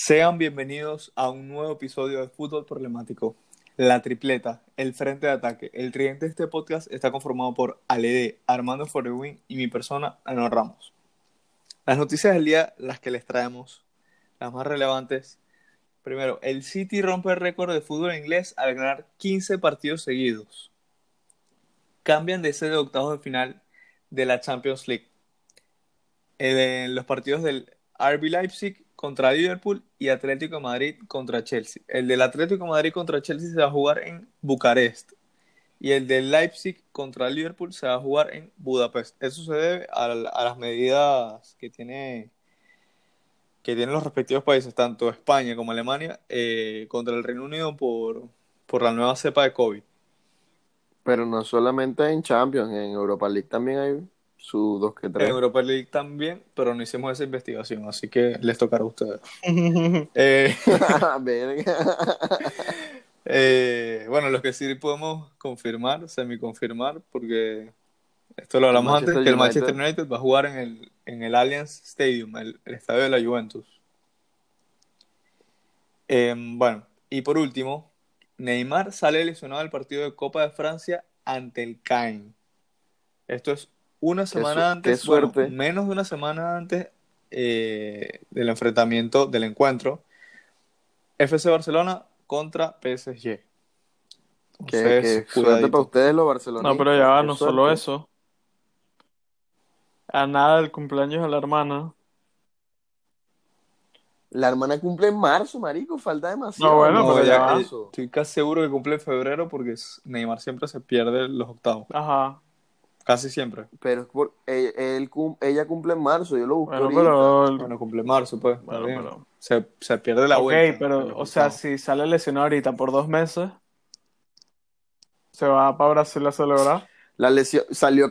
Sean bienvenidos a un nuevo episodio de Fútbol Problemático. La tripleta, el frente de ataque, el tridente de este podcast está conformado por Aled, Armando Forewin y mi persona, Ana Ramos. Las noticias del día, las que les traemos, las más relevantes. Primero, el City rompe el récord de fútbol inglés al ganar 15 partidos seguidos. Cambian de sede de octavos de final de la Champions League. En los partidos del RB Leipzig contra Liverpool y Atlético Madrid contra Chelsea. El del Atlético Madrid contra Chelsea se va a jugar en Bucarest y el del Leipzig contra Liverpool se va a jugar en Budapest. Eso se debe a, las medidas que tiene que tienen los respectivos países, tanto España como Alemania, eh, contra el Reino Unido por, por la nueva cepa de COVID. Pero no solamente en Champions, en Europa League también hay su 2 que 3. En Europa League también, pero no hicimos esa investigación, así que les tocará a ustedes. eh, eh, bueno, los que sí podemos confirmar, semi-confirmar, porque esto lo hablamos antes, que el Manchester United va a jugar en el, en el Allianz Stadium, el, estadio de la Juventus. Em, bueno, y por último, Neymar sale lesionado del partido de Copa de Francia ante el Caen. Esto es una semana antes, menos de una semana antes eh, del enfrentamiento, del encuentro, FC Barcelona contra PSG. Entonces, suerte para ustedes los barcelonistas. No, pero ya va, no solo eso. A nada del cumpleaños de la hermana. La hermana cumple en marzo, marico, falta demasiado. No, bueno, pero ya, Estoy casi seguro que cumple en febrero porque Neymar siempre se pierde los octavos. Ajá. Casi siempre. Pero es por, él, ella cumple en marzo, yo lo busco bueno, Pero, bueno, cumple en marzo, pues. se, se, pierde la vuelta. Ok, pero, o sea, si sale lesionado ahorita por dos meses, se va para Brasil a celebrar. La lesión, salió,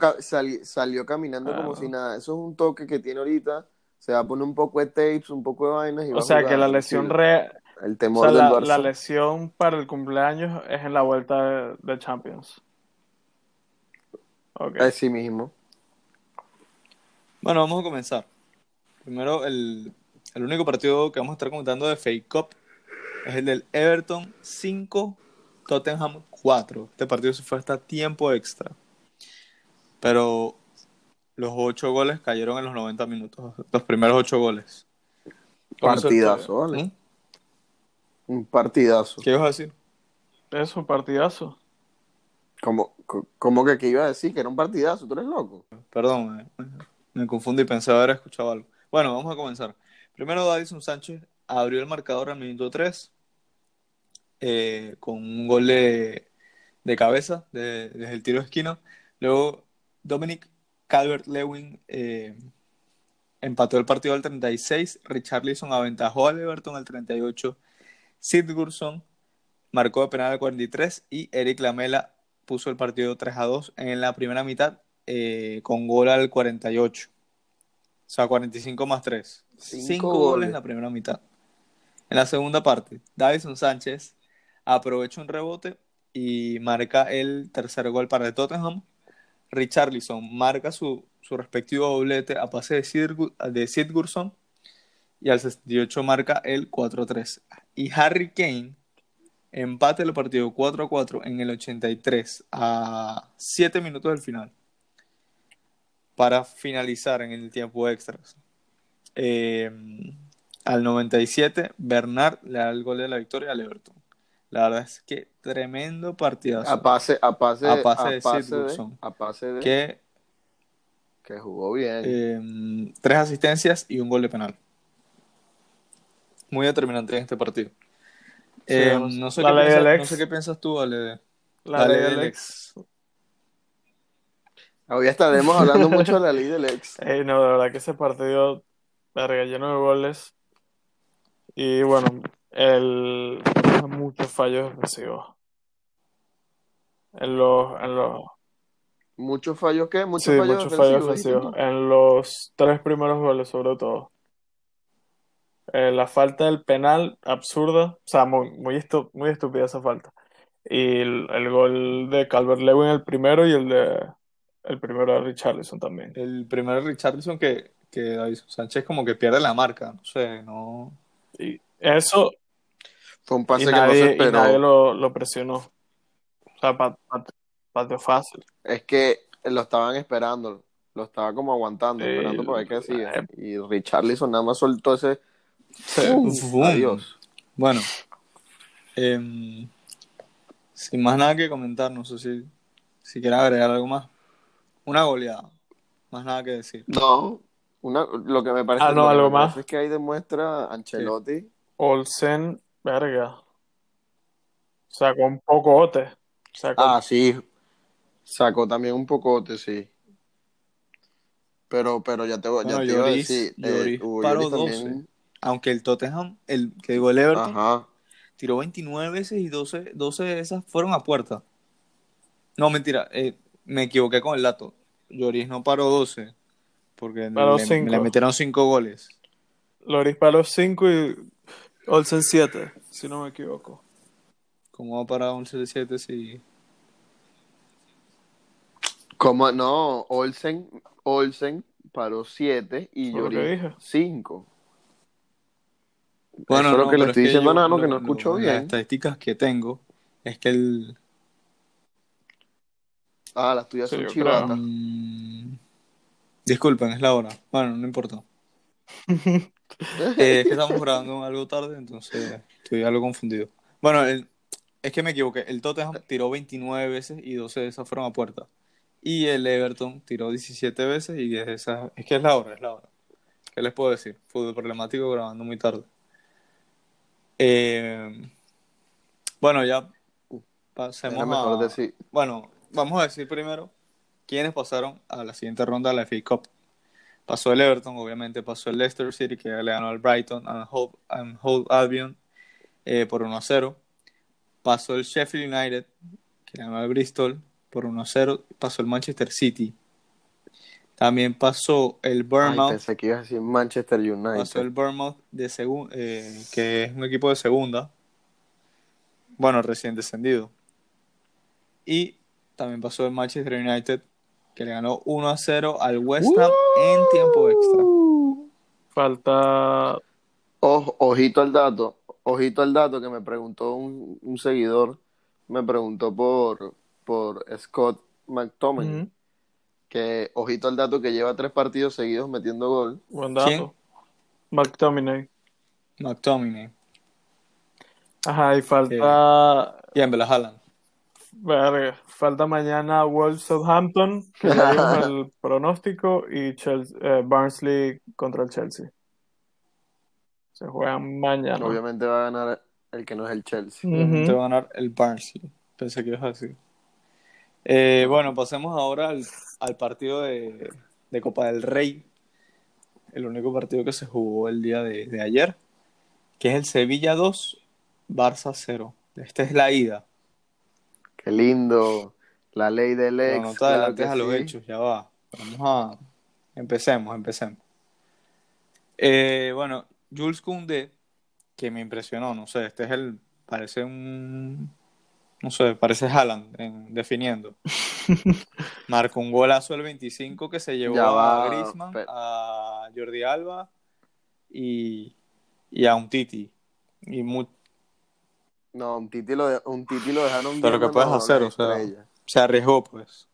salió caminando como si nada. Eso es un toque que tiene ahorita. Se va a poner un poco de tapes, un poco de vainas. Y o sea, que la lesión real. El temor la, la, lesión para el cumpleaños es en la vuelta de Champions. Así mismo. Bueno, vamos a comenzar. Primero, el, único partido que vamos a estar comentando de Fake Cup es el del Everton 5, Tottenham 4. Este partido se fue hasta tiempo extra. Pero los 8 goles cayeron en los 90 minutos. Los primeros 8 goles. Partidazo, ¿vale? ¿Mm? Un partidazo. ¿Qué ibas a decir? Eso, partidazo. ¿Cómo, cómo que, que iba a decir? Que era un partidazo, tú eres loco. Perdón, me, confundí, pensé haber escuchado algo. Bueno, vamos a comenzar. Primero, Davison Sánchez abrió el marcador al minuto 3 eh, con un gol de, cabeza desde el tiro de esquina. Luego, Dominic Calvert-Lewin eh, empató el partido al 36. Richarlison aventajó al Everton al 38. Sid Gurson marcó de penal al 43 y Eric Lamela puso el partido 3 a 2 en la primera mitad eh, con gol al 48. O sea, 45 más 3. 5 goles. en la primera mitad. En la segunda parte, Davison Sánchez aprovecha un rebote y marca el tercer gol para el Tottenham. Richarlison marca su, respectivo doblete a pase de, Sid, de Sidgurson y al 68 marca el 4-3. Y Harry Kane Empate el partido 4 a 4 en el 83 a 7 minutos del final. Para finalizar en el tiempo extras. Eh, al 97, Bernard le da el gol de la victoria al Everton. La verdad es que tremendo partidazo. A pase, a pase, a pase de, a pase de que, que jugó bien. Eh, tres asistencias y un gol de penal. Muy determinante en este partido. Eh, no, sé qué piensas, tú, Ale. La, ley del ex. Hoy estaremos hablando mucho de la ley del ex. no, de verdad que ese partido, verga, lleno de goles. Y bueno, el muchos fallos defensivos. En los, en los ¿Muchos fallos qué? Muchos sí, fallos muchos fallos defensivos. En los tres primeros goles, sobre todo. Eh, la falta del penal, absurda. O sea, muy, muy, muy estúpida esa falta. Y el, gol de Calvert Lewin, el primero, y el de el primero de Richarlison también. El primero de Richarlison que, que David Sánchez como que pierde la marca. No sé, no. Y Eso, Fue un y pase que no se y nadie esperó. lo, lo presionó. O sea, pa- pa- pateó fácil. Es que lo estaban esperando. Lo estaba como aguantando, Sí. esperando para ver qué hacía. Y Richarlison nada más soltó ese. Boom. Adiós. Bueno, em, sin más nada que comentar, no sé si, si quieres agregar algo más. Una goleada, más nada que decir. No, una, lo que me parece, Ah, no, algo más. es que ahí demuestra Ancelotti. Olsen, verga. Sacó un pocote. Sacó, Ah, sí. Sacó también un pocote, sí. Pero, pero ya te, voy- ya Bueno, te iba a Lloris- decir. eh, paró también. Aunque el Tottenham, el que digo el Everton, Ajá. tiró 29 veces y 12, 12 de esas fueron a puerta. No, mentira, eh, me equivoqué con el dato. Lloris no paró 12, porque Paró le, cinco. le metieron 5 goles. Loris paró 5 y Olsen 7, si no me equivoco. ¿Cómo va a parar 11-7 si... Como, no, Olsen, Olsen paró 7 y Lloris dije. 5. Bueno, Eso es lo no, que le estoy es diciendo a Nano, que no lo- escucho Las bien. estadísticas que tengo es que el... Ah, las tuyas Sí, son chivatas. Mm, disculpen, es la hora. Bueno, no importa. Eh, es que estamos grabando algo tarde, entonces estoy algo confundido. Bueno, el- es que me equivoqué. El Tottenham tiró 29 veces y 12 de esas fueron a puerta. Y el Everton tiró 17 veces y 10 de esas... Es que es la hora, es la hora. ¿Qué les puedo decir? Fútbol problemático grabando muy tarde. Eh, bueno, ya pasemos Era mejor a... decir. Bueno, vamos a decir primero quiénes pasaron a la siguiente ronda de la FA Cup. Pasó el Everton, obviamente pasó el Leicester City, que le ganó al Brighton and Hove, and Hove Albion eh, por 1 a 0. Pasó el Sheffield United, que le ganó al Bristol por 1 a 0. Pasó el Manchester City. También pasó el Ay, Bournemouth. pensé que ibas a decir Manchester United. Pasó el Bournemouth de segun- eh, que es un equipo de segunda. Bueno, recién descendido. Y también pasó el Manchester United, que le ganó 1 a 0 al West Ham en tiempo extra. Falta. Ojo- ojito al dato, ojito al dato que me preguntó un, un seguidor, me preguntó por, por Scott McTominay, que ojito al dato que lleva tres partidos seguidos metiendo gol. Buen dato. ¿Quién? McTominay. McTominay. Ajá, y falta. Y en Haaland. Verga, falta mañana Wolves Southampton, que ya vimos el pronóstico, y Chelsea, eh, Barnsley contra el Chelsea. Se juegan mañana. Obviamente va a ganar el que no es el Chelsea. Ujú. Te va a ganar el Barnsley. Pensé que ibas a decir. Eh, bueno, pasemos ahora al, al partido de, de Copa del Rey. El único partido que se jugó el día de, de ayer. Que es el Sevilla 2, Barça 0. Esta es la ida. Qué lindo. La ley del ex. no te claro adelantes que a los sí. hechos, ya va. Vamos a. Empecemos, empecemos. Eh, bueno, Jules Koundé, que me impresionó, no sé, este es el. Parece un. No sé, parece Haaland en- definiendo. Marcó un golazo el 25 que se llevó va, a Griezmann, a Jordi Alba y, y a un Titi. Y mu- No, un Titi lo, de- un titi lo dejaron Pero ¿qué puedes hacer? O sea, se arriesgó, pues.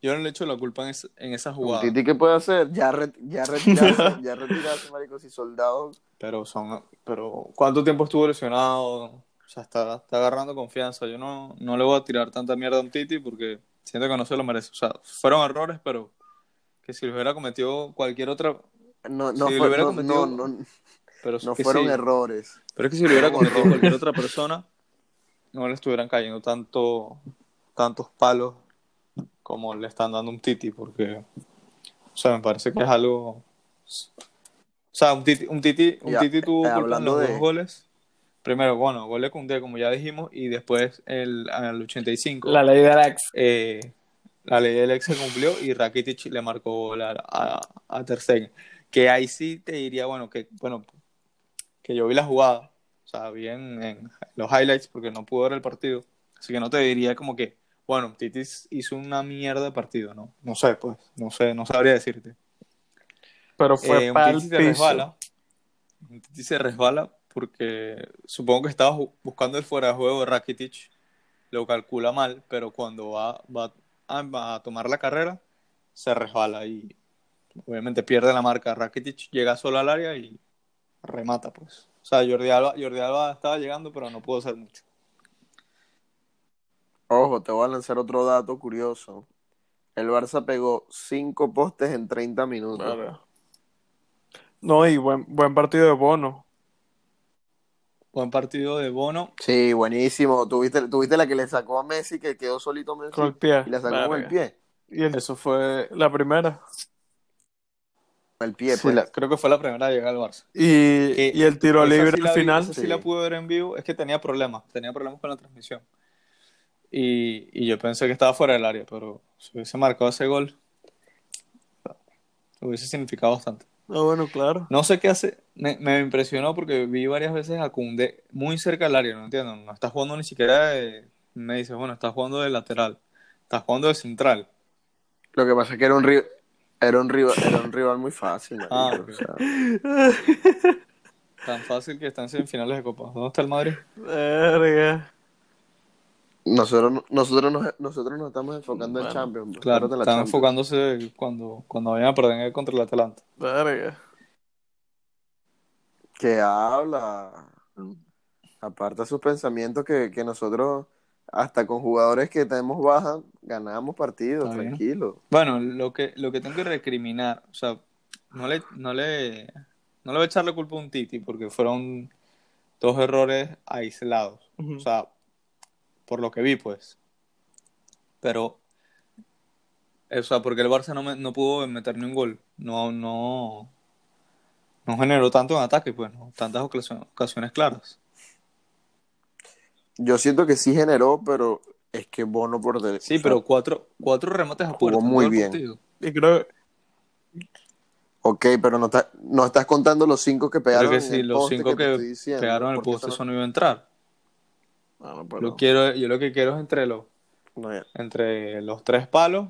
Yo no le echo la culpa en, es- en esa Un jugada. Titi, ¿qué puede hacer? Ya, re- ya retirarse, ya retirarse, marico, si soldados. Pero son, pero ¿cuánto tiempo estuvo lesionado? O sea, está, está agarrando confianza. Yo no, no le voy a tirar tanta mierda a un Titi porque siento que no se lo merece. O sea, fueron errores, pero que si lo hubiera cometido cualquier otra, No, no, Si fue- hubiera no, cometido- no, no, pero no fueron sí. errores. Pero es que si lo hubiera cometido cualquier otra persona, no le estuvieran cayendo tanto, tantos palos como le están dando a un Titi, porque, o sea, me parece que es algo, o sea, un Titi, un Titi, un Ya, Titi tuvo eh, culpa en hablando los de- dos goles. Primero, bueno, gol de Koundé, como ya dijimos, y después el, al 85, La ley del ex. eh, la ley del ex se cumplió y Rakitic le marcó gol a, a, Ter Stegen. Que ahí sí te diría, bueno, que, bueno, que yo vi la jugada, o sea, vi en, los highlights porque no pude ver el partido, así que no te diría como que, bueno, Titis hizo una mierda de partido, ¿no? No sé, pues, no sé, no sabría decirte. Pero fue Eh, un para el Titi se resbala, un Titi se resbala porque supongo que estaba buscando el fuera de juego de Rakitic, lo calcula mal, pero cuando va, va, a, tomar la carrera, se resbala y obviamente pierde la marca. Rakitic llega solo al área y remata, pues. O sea, Jordi Alba, Jordi Alba estaba llegando, pero no pudo hacer mucho. Ojo, te voy a lanzar otro dato curioso. El Barça pegó cinco postes en 30 minutos. No, y buen, buen partido de Bono. Buen partido de Bono. Sí, buenísimo. Tuviste, tuviste la que le sacó a Messi, que quedó solito Messi. Con el pie. Y la sacó con el pie. Y eso fue la primera. El pie, pues. creo que fue la primera llegada al Barça. Y, y el tiro libre al final. sí. la pude ver en vivo. Es que tenía problemas. Tenía problemas con la transmisión. Y, y yo pensé que estaba fuera del área, pero si hubiese marcado ese gol, hubiese significado bastante. Ah, bueno, claro. No sé qué hace, me, me impresionó porque vi varias veces a Kunde muy cerca del área, no entiendo, no está jugando ni siquiera de, me dice, bueno, está jugando de lateral, está jugando de central. Lo que pasa es que era un rival, era un rival, era un rival muy fácil. Ah, Tan fácil que están en semifinales de Copa. ¿Dónde está el Madrid? Verga. Nosotros, nosotros, nos, nosotros nos estamos enfocando en Champions. Pues, claro, están enfocándose cuando, cuando vayan a perder contra el Atalanta. Verga. Que habla. Aparta sus pensamientos que, que nosotros, hasta con jugadores que tenemos baja, ganamos partidos, tranquilo. Bueno, lo que, lo que tengo que recriminar, o sea, no le, no le, no le voy a echarle culpa a un Titi porque fueron dos errores aislados. O sea, por lo que vi, pues. Pero, o sea, porque el Barça no, no pudo meter ni un gol. No, no, no generó tanto en ataque, pues, ¿no? tantas ocasiones, claras. Yo siento que sí generó, pero es que Bono por derecha. Sí, pero cuatro, cuatro remates a puerta. muy bien. Y creo... Ok, pero no, no estás contando los cinco que pegaron. Pero que sí, los cinco que, pegaron el poste, eso no iba a entrar. Ah, quiero, yo lo que quiero es entre los, entre los tres palos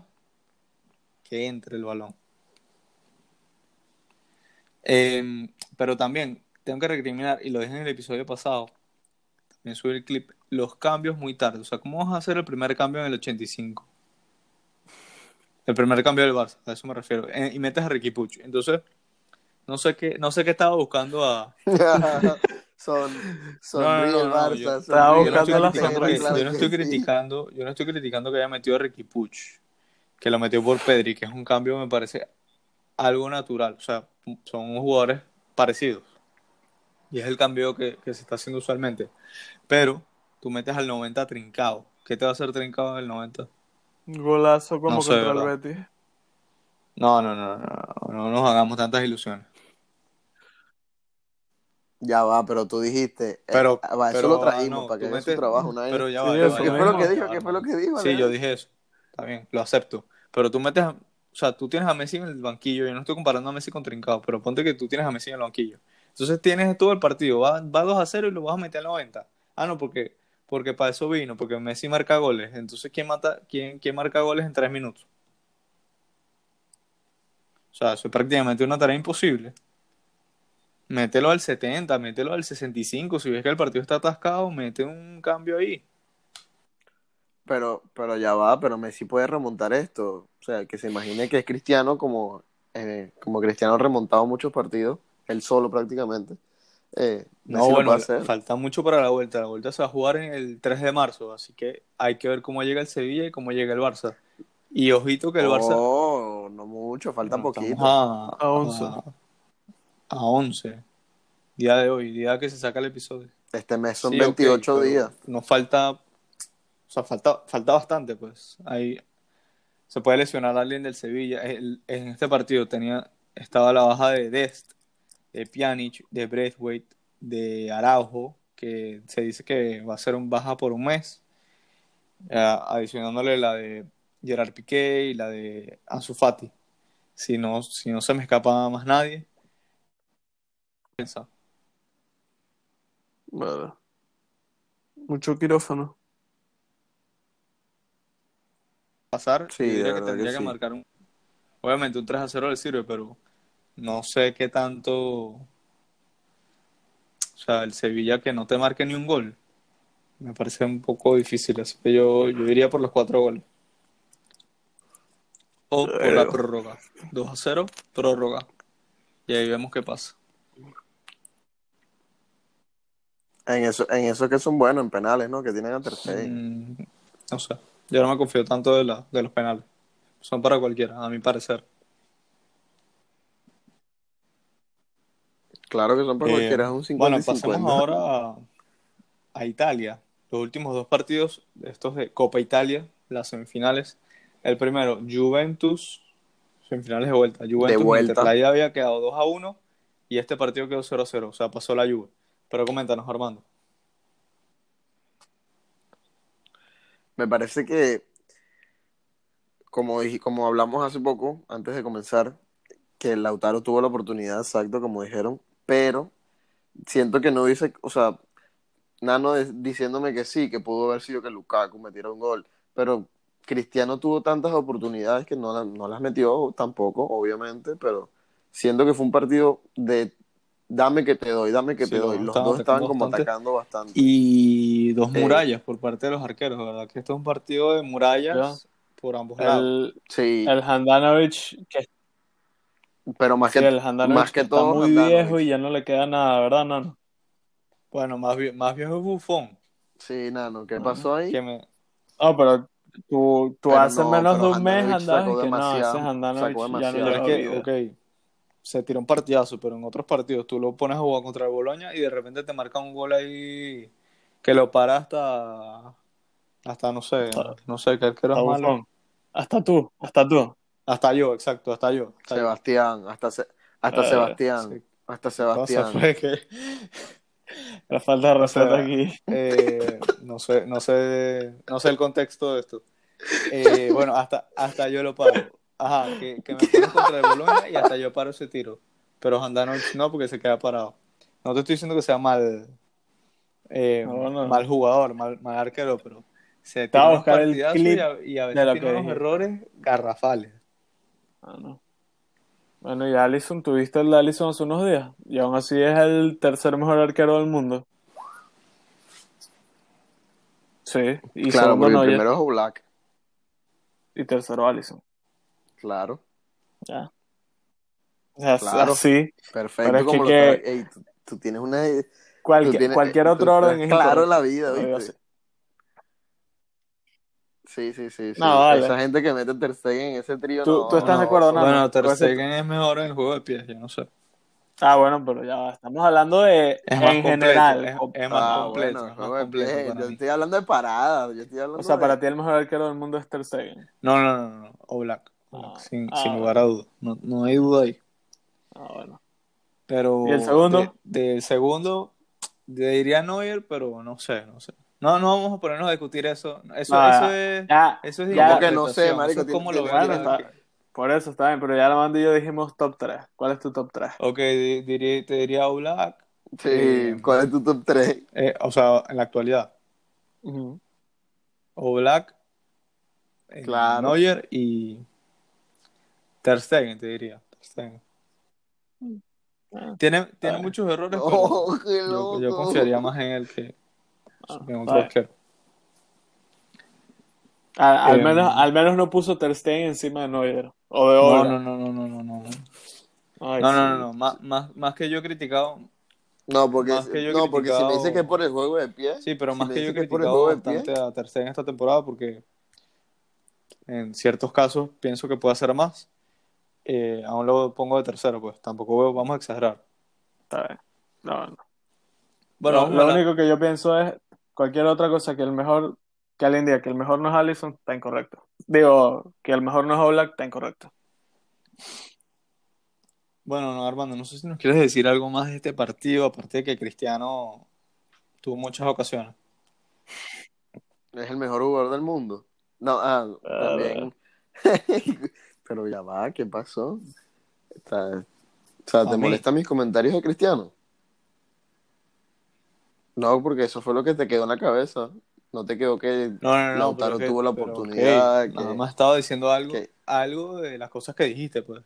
que entre el balón. Em, pero también tengo que recriminar, y lo dije en el episodio pasado, también subí el clip, los cambios muy tarde. O sea, ¿cómo vas a hacer el primer cambio en el 85? El primer cambio del Barça, a eso me refiero. Eh, y metes a Ricky Puch. Entonces, no sé qué, no sé qué estaba buscando a, son, son Barça. Yo, no estoy, criticando, yo no estoy criticando que haya metido a Ricky Puch, que lo metió por Pedri, que es un cambio, me parece algo natural. O sea, son jugadores parecidos. Y es el cambio que, se está haciendo usualmente. Pero tú metes al 90 trincado. ¿Qué te va a hacer trincado en el 90? Golazo como contra el Betis. No, no, no, no, no, no nos hagamos tantas ilusiones. Ya va, pero tú dijiste. Eh, pero, eso lo trajimos para que haga su trabajo. Pero ya va. ¿Qué fue lo que dijo? ¿Qué fue lo que dijo? Sí, yo dije eso. Está bien, lo acepto. Pero tú metes. o sea, tú tienes a Messi en el banquillo. Yo no estoy comparando a Messi con Trincado, pero ponte que tú tienes a Messi en el banquillo. Entonces tienes todo el partido. Va, va 2 a 0 y lo vas a meter al 90. Ah, no, porque, porque para eso vino. Porque Messi marca goles. Entonces, ¿quién, mata, quién, quién marca goles en 3 minutos? O sea, eso es prácticamente una tarea imposible. Mételo al 70, mételo al 65. Si ves que el partido está atascado, mete un cambio ahí. Pero, pero ya va, pero Messi puede remontar esto. O sea, que se imagine que es Cristiano como, eh, como Cristiano ha remontado muchos partidos, él solo prácticamente. Eh, no, bueno, falta mucho para la vuelta. La vuelta se va a jugar en el 3 de marzo, así que hay que ver cómo llega el Sevilla y cómo llega el Barça. Y ojito que el Barça. No, no mucho, falta poquito. A, a 11 a 11. Día de hoy, día que se saca el episodio. Este mes son 28 días. Nos falta, o sea, falta, falta bastante, pues. Ahí se puede lesionar a alguien del Sevilla. en este partido tenía, estaba la baja de Dest, de Pjanic, de Braithwaite, de Araujo, que se dice que va a ser un baja por un mes. Eh, adicionándole la de Gerard Piqué y la de Ansu Fati. Si no, si no se me escapa más nadie. Vale. Mucho quirófano. Pasar, sí, diría que tendría que, marcar un. Obviamente un 3 a 0 le sirve, pero no sé qué tanto. O sea, el Sevilla que no te marque ni un gol. Me parece un poco difícil, así que yo, yo iría por los cuatro goles. O por la prórroga. 2 a 0, prórroga. Y ahí vemos qué pasa. En eso, en eso que son buenos, en penales, ¿no? Que tienen a Ter Stegen. Mm, no sé. Yo no me confío tanto de, la, de los penales. Son para cualquiera, a mi parecer. Claro que son para Eh, cualquiera, es un 50 bueno, pasemos 50. ahora a, a Italia. Los últimos dos partidos, estos de Copa Italia, las semifinales. El primero, Juventus, semifinales de vuelta. Juventus, vuelta. La ida había quedado 2 a 1 y este partido quedó 0 a 0. O sea, pasó la Juve. Pero coméntanos, Armando. Me parece que, como, dije, como hablamos hace poco, antes de comenzar, que Lautaro tuvo la oportunidad, exacto, como dijeron, pero siento que no dice, o sea, Nano diciéndome que sí, que pudo haber sido que Lukaku metiera un gol, pero Cristiano tuvo tantas oportunidades que no, no las metió tampoco, obviamente, pero siento que fue un partido de dame que te doy, dame que Sí, te doy. Los dos estaban como bastante. atacando bastante. Y dos Eh, murallas por parte de los arqueros, ¿verdad? Que esto es un partido de murallas por ambos lados. El, Sí, el Handanovic, que, pero más sí, que, el Handanovic más que todo muy Handanovic. viejo y ya no le queda nada, ¿verdad, Nano? Bueno, más, vie- más viejo es Buffon. Sí, Nano, ¿qué pasó ahí? Que me, No, pero tú, tú Pero hace no, menos pero de un mes Handanovic y que no, ese Handanovic ya no demasiado. Pero lleva es que, vida. ok, se tiró un partidazo, pero en otros partidos tú lo pones a jugar contra el Boloña y de repente te marca un gol ahí que lo para hasta, hasta no sé, no sé, qué arquero es malo. bufón. Hasta tú, hasta tú. Hasta yo, exacto, hasta yo. hasta yo. Sebastián, hasta, Se- hasta Eh, Sebastián, sí. hasta Sebastián. fue que, La falta de respeto sea, aquí. eh, no sé, no sé, no sé el contexto de esto. Eh, bueno, hasta, hasta yo lo paro. Ajá, que, que me pones contra el Boloña y hasta yo paro ese tiro. Pero Handanovic no, porque se queda parado. No te estoy diciendo que sea mal, eh, No, no. mal jugador, mal, mal arquero, pero se Te voy a buscar el clip y a, y a veces tiene unos errores garrafales. Ah, no. Bueno, y Allison, tuviste el de Allison hace unos días. Y aún así es el tercer mejor arquero del mundo. Sí, y Claro, segundo porque el primero es Oblak, y tercero Allison. Claro, Ya. O sea, Claro. así, perfecto. Pero es como que- lo Ey, tú, tú tienes una... tú cualquier, tienes- cualquier tú otro estás orden es claro la vida, ¿viste? Sí, sí, sí. sí. No, vale. Esa gente que mete Ter Stegen en ese trío, Tú- no, tú estás no, de acuerdo, Nano? Bueno, Ter Stegen es mejor en el juego de pies, yo no sé. Ah, bueno, pero ya va. Estamos hablando de Es más en completo, general. es- O- es más Ah, completo, bueno, es más completo Yo estoy hablando de paradas, yo estoy hablando o sea, de- para ti el mejor arquero del mundo es Ter Stegen. No, no, no, no, Oblak. Oblak, Ah, sin, ah, sin lugar a dudas. No, no hay duda ahí. Ah, bueno. Pero ¿Y el segundo? de- del segundo, diría Neuer, pero no sé, no sé. No, no vamos a ponernos a discutir eso. Eso, No, eso es, Ya, eso es ya- que no sé, marico, eso es como tiene- lo Bueno, está- por eso está bien, pero ya la mando y yo dijimos top 3. ¿Cuál es tu top 3? Ok, di- diría, te diría Oblak. Sí, Eh, ¿cuál es tu top 3? eh, o sea, en la actualidad. Oblak, eh, Claro. Neuer y Ter Stegen, te diría. Ter Stegen. Ah. Tiene, tiene Ah. muchos errores, pero Oh, qué yo, loco. yo confiaría más en él que Ah, en otro arquero. Al, al Em, menos, al menos no puso Ter Stegen encima de Neuer. O de No, Oblak. no, no, no, no, no, no. Ay, No, no, sí. no, no. Más, más, más que yo he criticado, No, porque, Más que yo no, porque si me dice que es por el juego de pie. sí, pero si más que yo he dice que es por el criticado juego de pie, bastante a Ter Stegen esta temporada porque en ciertos casos pienso que puede hacer más. Eh, aún lo pongo de tercero, pues tampoco veo- vamos a exagerar. Está bien. No, no. Bueno, a lo único que yo pienso es cualquier otra cosa que el mejor, que alguien diga que el mejor no es Allison, está incorrecto. Digo, que el mejor no es Oblak, está incorrecto. bueno, no, Armando, no sé si nos quieres decir algo más de este partido, aparte de que Cristiano tuvo muchas ocasiones. es el mejor jugador del mundo. No, ah, Ah, también. Pero ya va, ¿qué pasó? Está- o sea, ¿te molestan mis comentarios de Cristiano? No, porque eso fue lo que te quedó en la cabeza. No te quedó que No, no, no, Lautaro que- tuvo la oportunidad, que- Nada más estaba diciendo algo, que- algo de las cosas que dijiste, pues.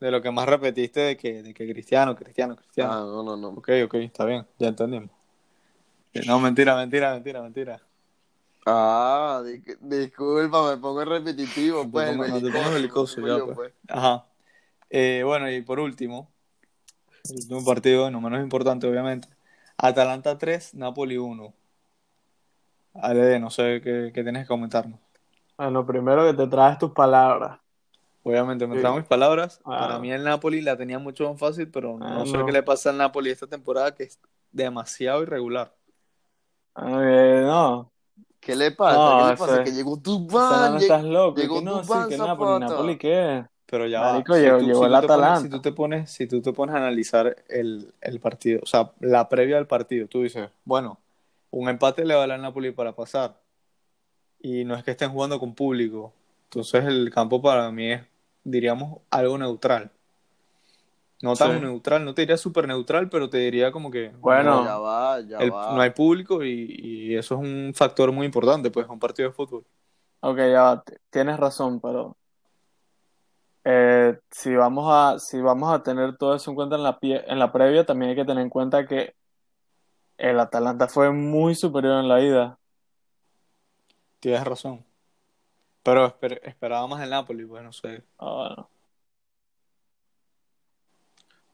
de lo que más repetiste de que, de que Cristiano, Cristiano, Cristiano. Ah, no, no, no. Ok, ok, está bien, ya entendimos. No, mentira, mentira, mentira, mentira. Ah, di- disculpa, me pongo repetitivo, te pues. el pongo- no te belicoso, ya, pues. pues. Ajá. Eh, bueno, y por último, el último partido, no menos importante, obviamente. Atalanta 3, Napoli 1. Ale, no sé qué, qué tienes que comentarnos. Bueno, primero que te traes tus palabras. Obviamente, me Sí. trago mis palabras. Ah. Para mí el Napoli la tenía mucho más fácil, pero Ah, no sé no. qué le pasa al Napoli esta temporada, que es demasiado irregular. Eh, no, ¿Qué le pasa? No, ¿Qué le pasa? ese- Que llegó tu Sara, no estás loco. llegó que no, sí, Dubán que Napoli, Zapata. Napoli, ¿qué? Pero ya va. Marico, Si llegó- tú- llegó si el tú te pones- Atalanta. si tú te pones, si tú te pones a analizar el, el partido, o sea, la previa del partido, tú dices, bueno, un empate le vale al Napoli para pasar. Y no es que estén jugando con público. Entonces el campo para mí es, diríamos, algo neutral. No tan Sí. neutral, no te diría súper neutral, pero te diría como que Bueno. No, ya va, ya el- va. no hay público y, y eso es un factor muy importante, pues, un partido de fútbol. Ok, ya va, tienes razón, pero eh, si vamos a, si vamos a tener todo eso en cuenta en la, pie- en la previa, también hay que tener en cuenta que el Atalanta fue muy superior en la ida. Tienes razón. Pero esper- esperaba más el Napoli, pues no sé. Ah, bueno.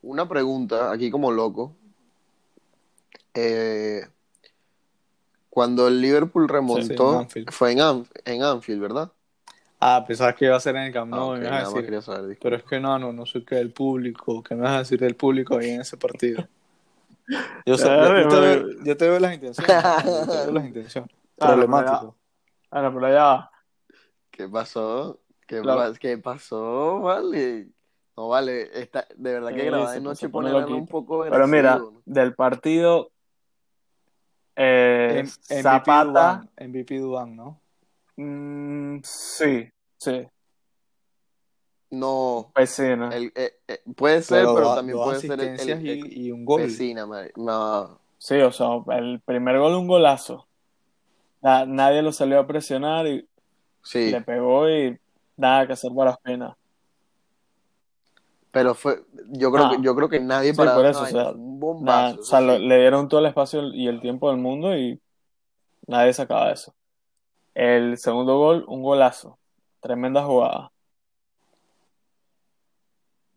Una pregunta, aquí como loco. Eh, cuando el Liverpool Sí, remontó, en Anfield. fue en, Anf- en Anfield, ¿verdad? Ah, pensabas que iba a ser en el Camp Ah, Nou, ok, me ibas a nada más decir. quería saber, disculpa. Pero es que no, no, no sé qué del público, ¿qué me vas a decir del público ahí en ese partido? Yo, sé, yo, yo te, veo, yo te veo las intenciones, yo te veo las intenciones. Problemático. Bueno, pero ya va. ¿Qué pasó? ¿Qué, Claro. ¿Qué pasó? Vale. No, vale. Esta, de verdad que Sí, grabar se de noche pone pone a loquito. un poco Pero mira, del partido eh, MVP Zapata, MVP Dubán, ¿no? mm, sí, sí, No, vecina. el- eh, eh, puede ser, pero, también puede ser el, asistencias el- el- y, y un gol. madre. No, Sí, o sea, el primer gol un golazo. Na- nadie lo salió a presionar y sí, le pegó y nada que hacer para Ospina. Pero fue, yo creo Ah. que, yo creo que nadie Sí, paraba por eso, o sea, Nada, o sea, lo- le dieron todo el espacio y el tiempo del mundo y nadie sacaba eso. El segundo gol, un golazo. Tremenda jugada.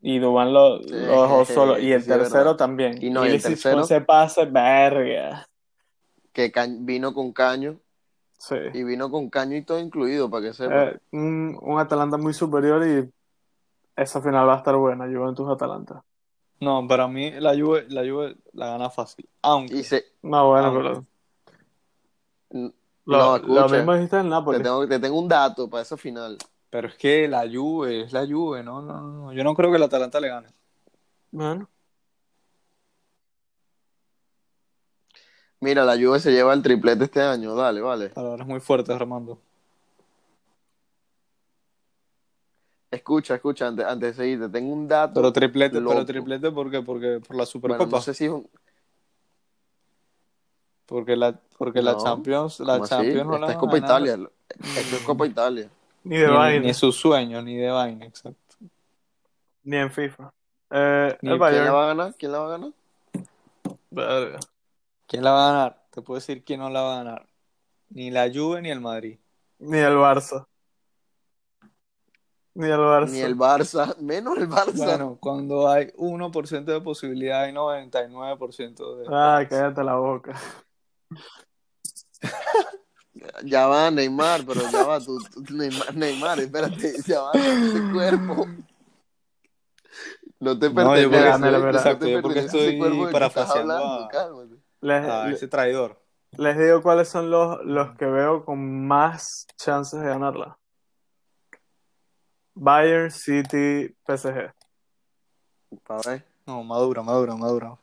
Y Dubán lo, lo dejó solo. Y el tercero verdad. también. Y no, y el tercero- ese pase, verga. Que vino con caño, Sí. y vino con caño y todo incluido, para que sepa. Eh, un, un Atalanta muy superior y esa final va a estar buena, Juventus-Atalanta. No, para mí la Juve, la Juve la gana fácil. Aunque, y se, No, bueno, Ah, pero lo, no, lo mismo dijiste en te Napoli. tengo, te tengo un dato para esa final. pero es que la Juve es la Juve, no, no, no. Yo no creo que el Atalanta le gane. Bueno, Mira, la Juve se lleva el triplete este año, dale, vale. Palabras muy fuertes, Armando. Escucha, escucha, antes, antes de seguir, te tengo un dato. Pero triplete, Loco. pero triplete, ¿por qué? Porque por la bueno, Supercopa. no sé si es un... Porque la, porque la No, Champions, la ¿cómo así? Champions no la es Copa Italia. Esto es Copa Italia. ni de Ni, vaina, ni su sueño, ni de vaina, exacto. ni en FIFA. Eh, Ni- el ¿quién ¿Quién Bayern. la va a ganar? ¿Quién la va a ganar? Verga. ¿Quién la va a ganar? Te puedo decir quién no la va a ganar. Ni la Juve ni el Madrid. Ni el Barça. Ni el Barça. Ni el Barça, menos el Barça. Bueno, cuando hay 1% de posibilidad, hay 99% de... Ah, cállate la boca. Ya va Neymar, pero ya va tú, tú- Neymar, Neymar, espérate, ya va ese cuerpo. No te No, yo pertenece, porque, Mira, mira, mira. no exacto, yo porque pertenece estoy parafraseando a, cálmate. Les, a ese traidor. les digo cuáles son los, los que veo con más chances de ganarla. Bayern, City, PSG. Pa' ver. No, madura, madura, madura.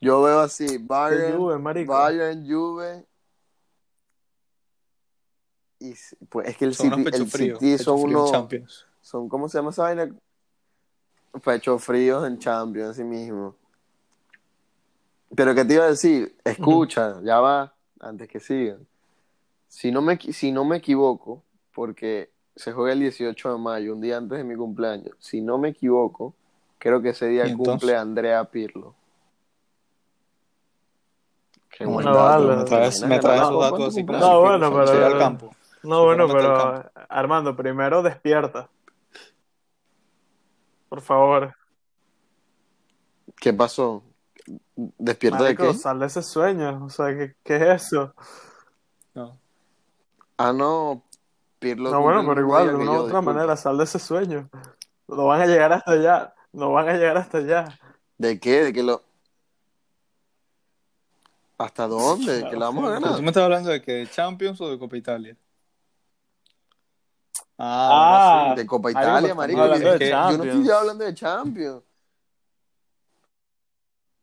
Yo veo así, ¿Qué Bayern, Juve, marico? Bayern, Juve. Y pues es que el Son City, pecho el frío. City pecho son unos, Champions. son, ¿cómo se llama esa vaina? Pecho fríos en Champions, así mismo. Pero que te iba a decir, escucha, ya va, antes que sigan. Si no me, si no me equivoco, porque se juega el 18 de mayo, un día antes de mi cumpleaños. Si no me equivoco, creo que ese día cumple Andrea Pirlo. Qué buen No, dato. Me traes, ¿Te me traes esos datos ¿Cuánto así como No, bueno, pero- al campo. No, bueno, pero campo. Armando, primero despierta. Por favor. ¿Qué pasó? ¿Despierta Marico, de qué? sal de ese sueño. O sea, ¿qué, qué es eso? No. Ah, no. Pirlo No, bueno, pero igual, de una u yo, otra disculpa. manera, sal de ese sueño. No van a llegar hasta allá. No van a llegar hasta allá. ¿De qué? ¿De que lo...? ¿Hasta dóde? ¿Que la vamos a ganar? tú me estás hablando de que de Champions o de Copa Italia. Ah, Ah. De Copa Italia, marico. de yo no estoy hablando de Champions.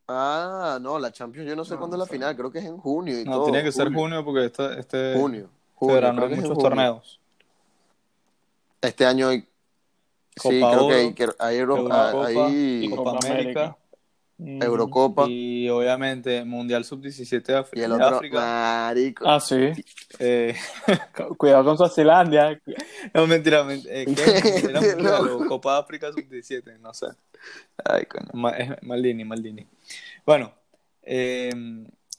Ah, no, la Champions yo no sé No, cuándo es la final, creo que es en junio y No, todo. tenía que ser junio porque este, este, Junio. junio, verano creo hay muchos junio. torneos. Este año hay... Sí, Copa creo que hay, Oro, que hay, Euro- Eurocopa hay y Copa América. Mm. Eurocopa Y obviamente Mundial Sub-17 de, Af- y el de otro... África. Marico. Ah, sí. Eh, Cu- Cuidado con Suazilandia. no, mentira, ment- eh, ¿qué? Era Mundial Copa África Sub-17, no sé. Ay, coño, Ma- es Maldini, Maldini. Bueno, eh,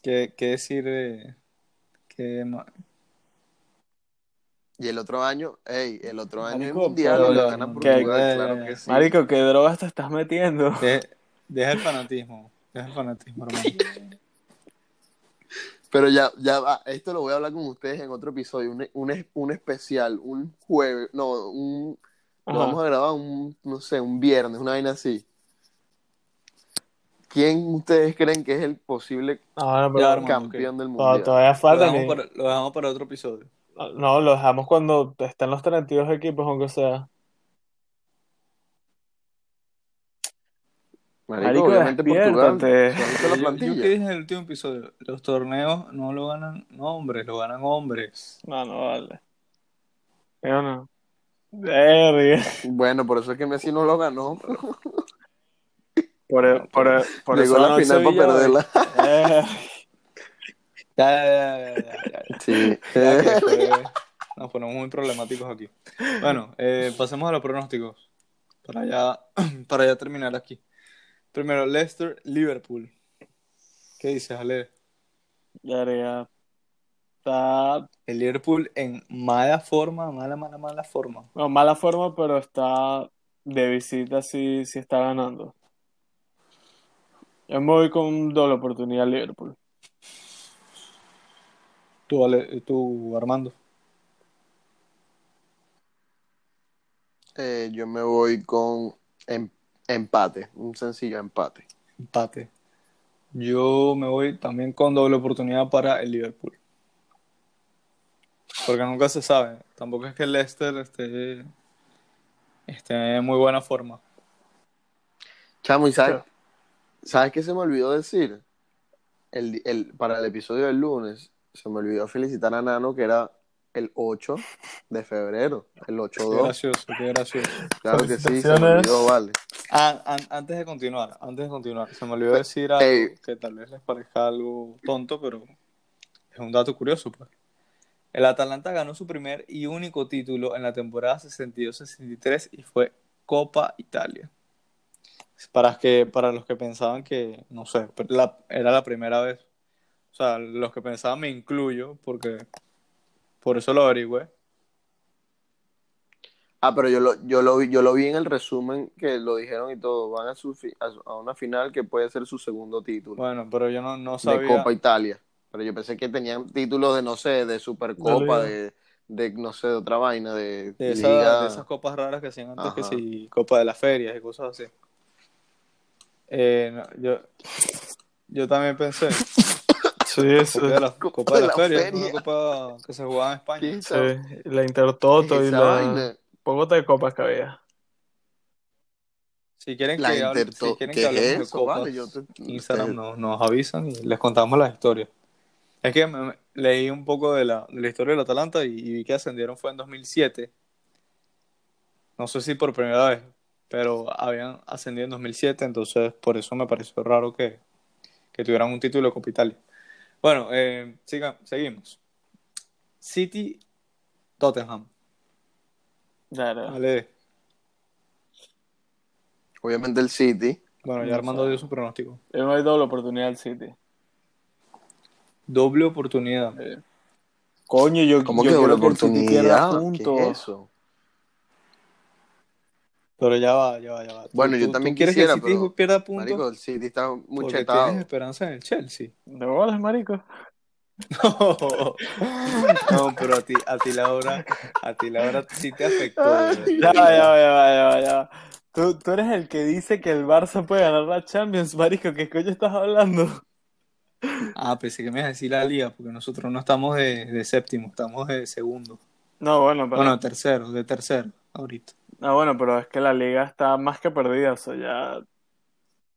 ¿qué, qué decir? de- qué ma- Y el otro año, ey, el otro año es Marico, mundial pero y lo ya, gana no, Portugal, que- claro que sí. Marico, ¿qué drogas te estás metiendo? de- deja el fanatismo, deja el fanatismo, hermano. Pero ya, ya va, esto lo voy a hablar con ustedes en otro episodio, un, un, un especial, un jueves, no, un, lo vamos a grabar un, no sé, un viernes, una vaina así. ¿Quién ustedes creen que es el posible Ah, no, hermano, campeón del to- mundial? todavía Lo falta. dejamos, ni- para, lo dejamos para otro episodio. No, lo dejamos cuando estén los 32 equipos, aunque sea. Marico, Marico, obviamente Portugal. despiértate. ¿se han visto la Yo, yo plantilla? que dije en el último episodio, los torneos no lo ganan hombres, lo ganan hombres. No, no vale. Yo no. Verga. Bueno, por eso es que Messi no lo ganó. Por, por, por Llegó eso a la final para perderla. eh. Ya, ya, ya, ya, ya, ya, ya. Sí. Ya nos ponemos muy problemáticos aquí. Bueno, eh, pasemos a los pronósticos para ya, para ya terminar aquí. Primero, Leicester, Liverpool. ¿Qué dices, Ale? Verga. Está. El Liverpool en mala forma, mala, mala, mala forma. No, mala forma, pero está de visita, sí, sí está ganando. Yo me voy con doble oportunidad Liverpool. Tú, Ale- tú Armando. Eh, yo me voy con em- empate, un sencillo empate. Empate. Yo me voy también con doble oportunidad para el Liverpool. Porque nunca se sabe. Tampoco es que el Leicester esté, esté en muy buena forma. Chamo, ¿y sabes, ¿sabes qué se me olvidó decir? El, el, para el episodio del lunes, se me olvidó felicitar a Nano, que era el 8 de febrero, el Qué 8-2. gracioso, qué gracioso. Claro que sí, se me olvidó, vale. Ah, an- antes de continuar, antes de continuar, se me olvidó decir algo que tal vez les parezca algo tonto, pero es un dato curioso, pues. El Atalanta ganó su primer y único título en la temporada 62-63 y fue Copa Italia. Para, que, para los que pensaban que, no sé, la- era la primera vez. O sea, los que pensaban me incluyo, porque por eso lo averigüé. Ah, pero yo lo, yo, lo vi, yo lo vi en el resumen que lo dijeron y todo. Van a, su fi- a, su- a una final que puede ser su segundo título Bueno, pero yo no, no de sabía. Copa Italia. Pero yo pensé que tenían títulos de, no sé, de Supercopa, de, de no sé, de otra vaina, de, De, esa- Liga. de esas copas raras que hacían antes, que si Copa de las Ferias y cosas así. Eh, no, yo, yo también pensé, Sí, eso. Copa de la, Copa Copa de de las la Ferias, Feria. una copa que se jugaba en España. ¿Qué es Sí, la Intertoto es y la poco de copas que había. Si quieren La que, hable- Interto- si quieren ¿qué que es hablemos de eso? copas, Vale, yo te- Instagram te- nos, nos avisan y les contamos las historias. Es que me- me- leí un poco de la, de la historia del Atalanta y, y vi que ascendieron fue en 2007. No sé si por primera vez, pero habían ascendido en 2007, entonces por eso me pareció raro que, que tuvieran un título de Copa Italia. Bueno, eh, siga- seguimos. City, Tottenham. Dale. Vale. Obviamente el City. Bueno, ya Armando dio su pronóstico. Yo me doy doble oportunidad al City. Doble oportunidad. Eh, Coño, yo, ¿Cómo yo que doble quiero que el City pierda oportunidad? ¿Qué puntos. es eso? Pero ya va, ya va, ya va. ¿Tú- Bueno, yo también ¿tú quieres quisiera, que el City pero, pierda puntos? Marico, el City está muy porque chetado. tienes esperanza en el Chelsea. ¿De bolas, marico? No, no, pero a ti, a ti la hora, a ti la hora sí te afectó. Ya va, ya va, ya va, ya va, ya va. Tú, tú eres el que dice que el Barça puede ganar la Champions, marico. ¿Qué coño estás hablando? Ah, pensé que me ibas a decir la liga, porque nosotros no estamos de, de séptimo, estamos de segundo. No, bueno, pero... Bueno, tercero, de tercero, ahorita. No, bueno, pero es que la liga está más que perdida, o sea, ya...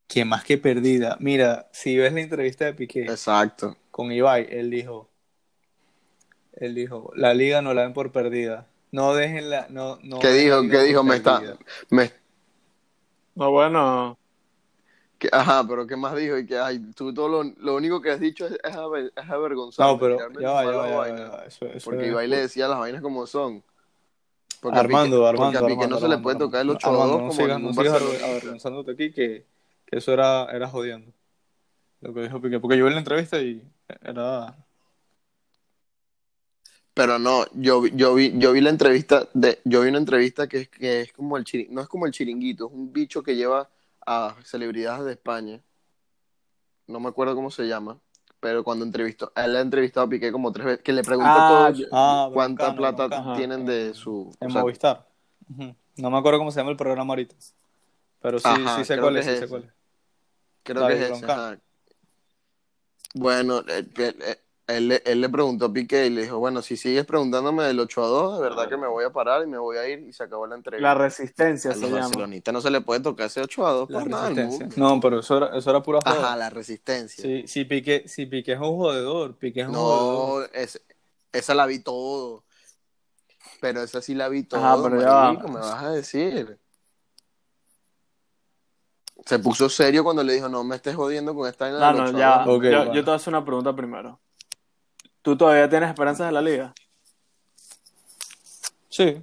Que más que perdida. Mira, si ves la entrevista de Piqué Exacto. con Ibai, él dijo, él dijo, la liga no la den por perdida. No dejen la, no, no ¿Qué dijo? ¿Qué dijo? Me está-. Me, No, bueno, que- ajá, pero ¿qué más dijo? Y que, ay, tú todo lo, lo único que has dicho es, es, aver- es avergonzado. No, pero ya va, ya va, ya va, vaina. ya va, Eso, eso Porque es- Ibai le decía las vainas como son. Porque Armando, Armando, porque a Armando, no se le puede tocar el Armando. 8 2 Armando, como no sigas, no sigas avergonzándote aquí que, que eso era, era jodiendo. Lo que dijo Piqué, porque yo vi la entrevista y era... Pero no, yo, vi- yo vi, yo vi la entrevista de, yo vi una entrevista que es, que es como el chiringuito, no es como el chiringuito, es un bicho que lleva a celebridades de España. No me acuerdo cómo se llama, pero cuando entrevistó, él ha entrevistado a Piqué como tres veces, que le pregunta Ah, yo- Ah, cuánta Broncano, plata Broncano. tienen de su, En o sea, Movistar. No me acuerdo cómo se llama el programa ahorita. Pero sí, Ajá, sí sé cuál es, sí sé cuál es. creo David que es ese. Bueno, él, él- él le- él le preguntó a Piqué y le dijo, bueno, si sigues preguntándome del 8 a 2, de verdad que me voy a parar y me voy a ir y se acabó la entrevista. la resistencia A se los llama. barcelonistas no se le puede tocar ese 8 a 2 La por nada del resistencia. mundo. No, pero eso era, eso era pura joda. Ajá, la resistencia. Sí, si Piqué, si Piqué es un jodedor, Piqué es un jodedor. No, es- esa la vi todo. Pero esa sí la vi todo, Ajá, pero ya marico, me vas a decir. Se puso serio cuando le dijo, no me estés jodiendo con esta vaina No, no, 8 a ya. 2". Ok, yo, bueno. yo te voy a hacer una pregunta primero. ¿Tú todavía tienes esperanzas en la liga? Sí.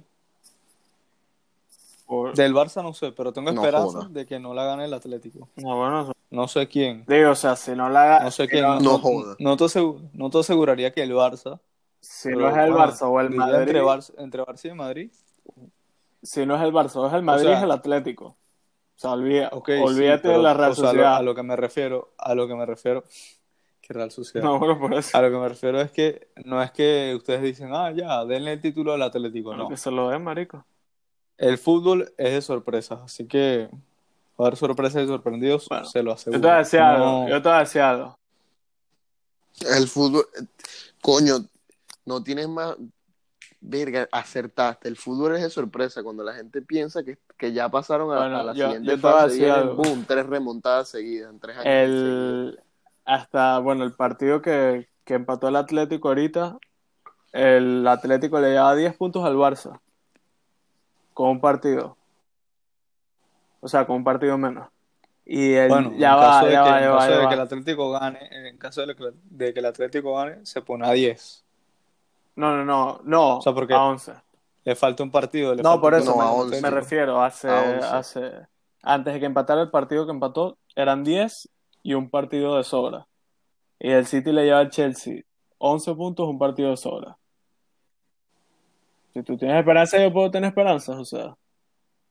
Por- Del Barça no sé, pero tengo No esperanza joda. de que no la gane el Atlético. No, bueno, No sé quién. digo, o sea, si no la No sé quién. no, No joda. No te, no te aseguraría que el Barça. si pero, no es el bueno, Barça o el Madrid, Entre Barça, entre Barça y Madrid. si no es el Barça o es el Madrid, sea, es el Atlético. O sea, olvida- olvídate sí, pero, de la Real o sea, a lo- Sociedad. a lo que me refiero, a lo que me refiero, que Real Sociedad. No, bueno, por eso. A lo que me refiero es que no es que ustedes dicen, ah, ya, denle el título al Atlético. Bueno, No. que se lo den, marico. El fútbol es de sorpresas, así que va a haber sorpresas y sorprendidos, Bueno, se lo Yo aseguro. te. No- Yo te voy a decir algo. El fútbol, coño, no tienes más. Verga, acertaste. El fútbol es de sorpresa. Cuando la gente piensa que, que ya pasaron a, Bueno, a la yo- siguiente yo te fase, boom, tres remontadas seguidas en tres años. El, hasta, bueno, el partido que, que empató el Atlético ahorita, el Atlético le lleva 10 puntos al Barça. Con un partido. O sea, con un partido menos. Y el, Bueno, ya en va, caso de, ya que, va, en ya va, caso ya de va. que el Atlético gane, en caso de que, de que el Atlético gane, se pone a 10. No, no, no, no, O sea, porque- a 11. Le falta un partido. le No, falta por eso No, a me, 11. me refiero. Hace, A 11. hace, antes de que empatara el partido que empató, eran 10 y un partido de sobra. Y el City le lleva al Chelsea 11 puntos, un partido de sobra. Si tú tienes esperanza, yo puedo tener esperanzas, o sea.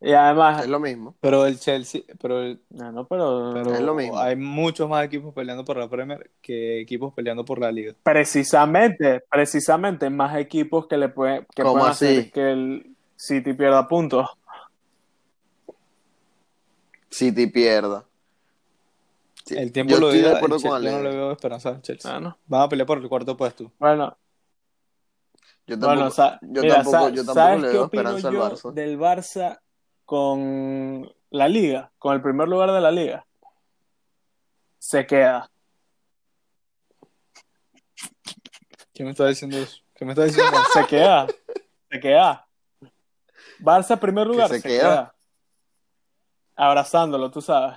Y además, Es lo mismo. Pero el Chelsea, pero, el- no, no, pero, pero Es lo mismo. hay muchos más equipos peleando por la Premier que equipos peleando por la Liga. precisamente, precisamente más equipos que le pueden, que ¿Cómo pueden hacer así? que el City pierda puntos. City pierda. Sí, El tiempo yo lo estoy de dirá, acuerdo el con Chelsea- yo no le veo esperanza al Chelsea. Ah, ¿no? Van a pelear por el cuarto puesto. Bueno, Yo tampoco, Bueno, yo mira, tampoco, sa- yo tampoco ¿sabes le qué veo opino esperanza al yo Barça. del Barça con la liga, con el primer lugar de la liga? Se queda. ¿Quién me está diciendo eso? ¿Qué me está diciendo? Se queda. Se queda. Barça primer lugar, se se, queda. queda. Abrazándolo, tú sabes.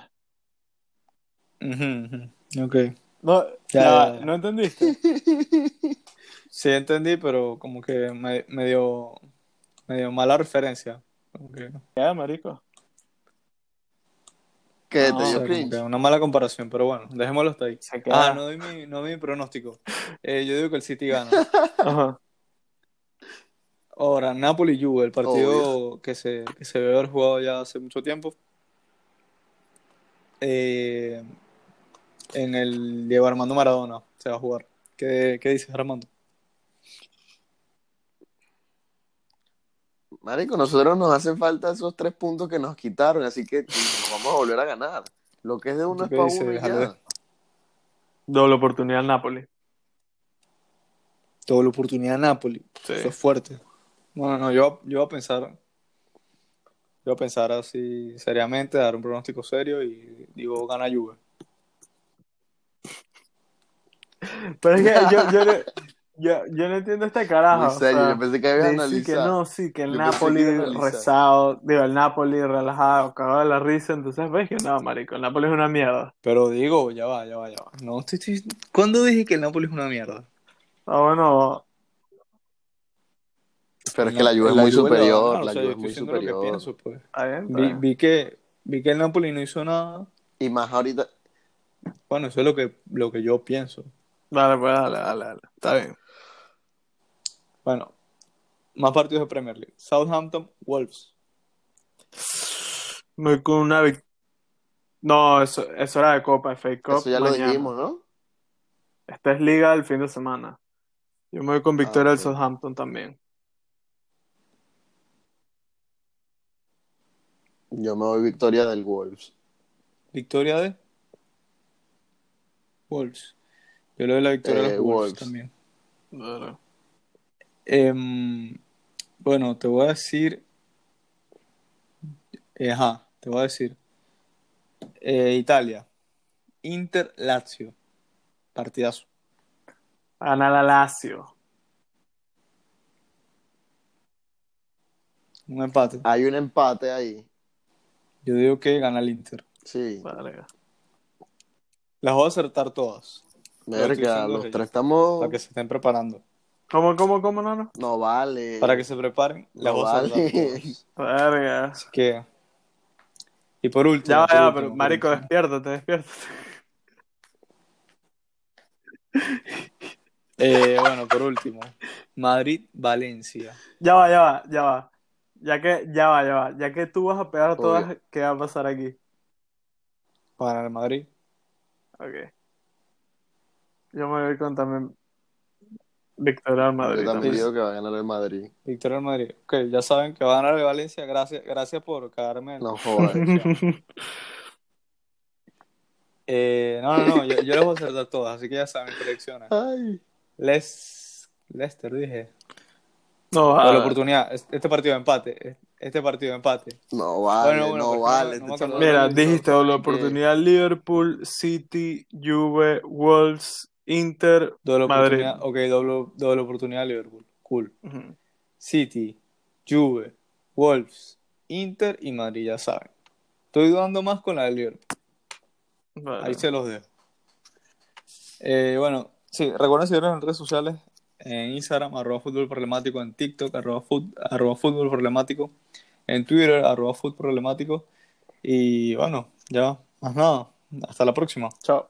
Ok. No, Ya, ya, ya, ya. ¿no entendiste? Sí entendí, pero como que me, medio, medio mala referencia. Que, ¿Qué, marico? Que No, te dio cringe. que una mala comparación, pero bueno, dejémoslo hasta ahí. Ah, no doy mi, no doy mi pronóstico. Eh, yo digo que el City gana. Ajá. Ahora, Napoli-Juve, el partido que se, que se debe haber jugado ya hace mucho tiempo. Eh, en el Diego Armando Maradona se va a jugar. ¿Qué, qué dices, Armando? Marico, nosotros nos hacen falta esos tres puntos que nos quitaron, así que nos vamos a volver a ganar. Lo que es de uno es ¿Qué para dice, uno y ya. Doble oportunidad al Napoli. Doble oportunidad a Napoli. Sí. Eso es fuerte. No, no, no, yo, yo voy a pensar. Yo voy a pensar así seriamente, dar un pronóstico serio y digo gana Juve. Pero es que yo, yo, no- yo, yo no entiendo este carajo. Muy serio, o sea, yo pensé que había analizado. que no, sí, que el Yo Napoli que rezado, digo, el Napoli relajado, cagado de la risa, entonces ves que no, marico, el Napoli es una mierda. Pero digo, ya va, ya va, ya va. No, estoy, estoy- ¿Cuándo dije que el Napoli es una mierda? Ah, bueno, Pero es que la Juve es muy superior, la Juve es muy superior. pienso, pues. vi que, vi que el Napoli no hizo nada. Y más ahorita, Bueno, eso es lo que, lo que yo pienso. Dale, pues, dale, dale, dale. Está bien. Bueno, más partidos de Premier League. Southampton, Wolves. Me voy con una vic- No, eso, eso era de Copa, FA Cup. eso ya lo dijimos, ¿no? Esta es Liga el fin de semana. Yo me voy con victoria Ah, del ok. Southampton también. Yo me voy victoria del Wolves. Victoria de Wolves. Yo le doy la victoria a Eh, los Wolves, Wolves. también. Dale. Em, bueno, te voy a decir. eh, Ajá, te voy a decir. Eh, Italia. Inter Lazio. Partidazo. Gana la Lazio. Un empate. Hay un empate ahí. Yo digo que gana el Inter. Sí. Verga. Las voy a acertar todas. Verga, los tres estamos. Para que se estén preparando. ¿Cómo, cómo, cómo, no, no? No vale. Para que se preparen, las No vale. Verga. Así que. Y por último. Ya, por ya, último, pero marico, último. despiértate, despiértate. Eh, bueno, por último. Madrid-Valencia. Ya va, ya va, ya va. Ya que, ya va, ya va. Ya que tú vas a pegar Obvio. todas, ¿qué va a pasar aquí? Para el Madrid. Ok. Yo me voy con también victoria al Madrid. Yo también digo que va a ganar el Madrid. Victoria del Madrid. Ok, ya saben que va a ganar el Valencia. Gracias, gracias por cagarme. en- No jodas. Eh, no, no, no. Yo, yo les voy a acertar todas, así que ya saben predicciones. Ay. Les, Leicester, dije. No, Por la vale. oportunidad. es- Este partido de empate. es- Este partido de empate. No vale, Bueno, bueno, no vale. no me Este Mira, dijiste doble que- oportunidad Liverpool, City, Juve, Wolves, Inter, Doble Madrid. oportunidad. Ok, doble, doble oportunidad Liverpool. Cool. City, Juve, Wolves, Inter y Madrid, ya saben. Estoy dudando más con la de Liverpool. Vale. Ahí se los dejo. Eh, bueno, sí, recuerden seguirnos en redes sociales, en Instagram, arroba fútbol problemático, en TikTok, arroba, fut- arroba fútbol problemático, en Twitter, arroba fútbol problemático. Y bueno, ya, más nada. Hasta la próxima. Chao.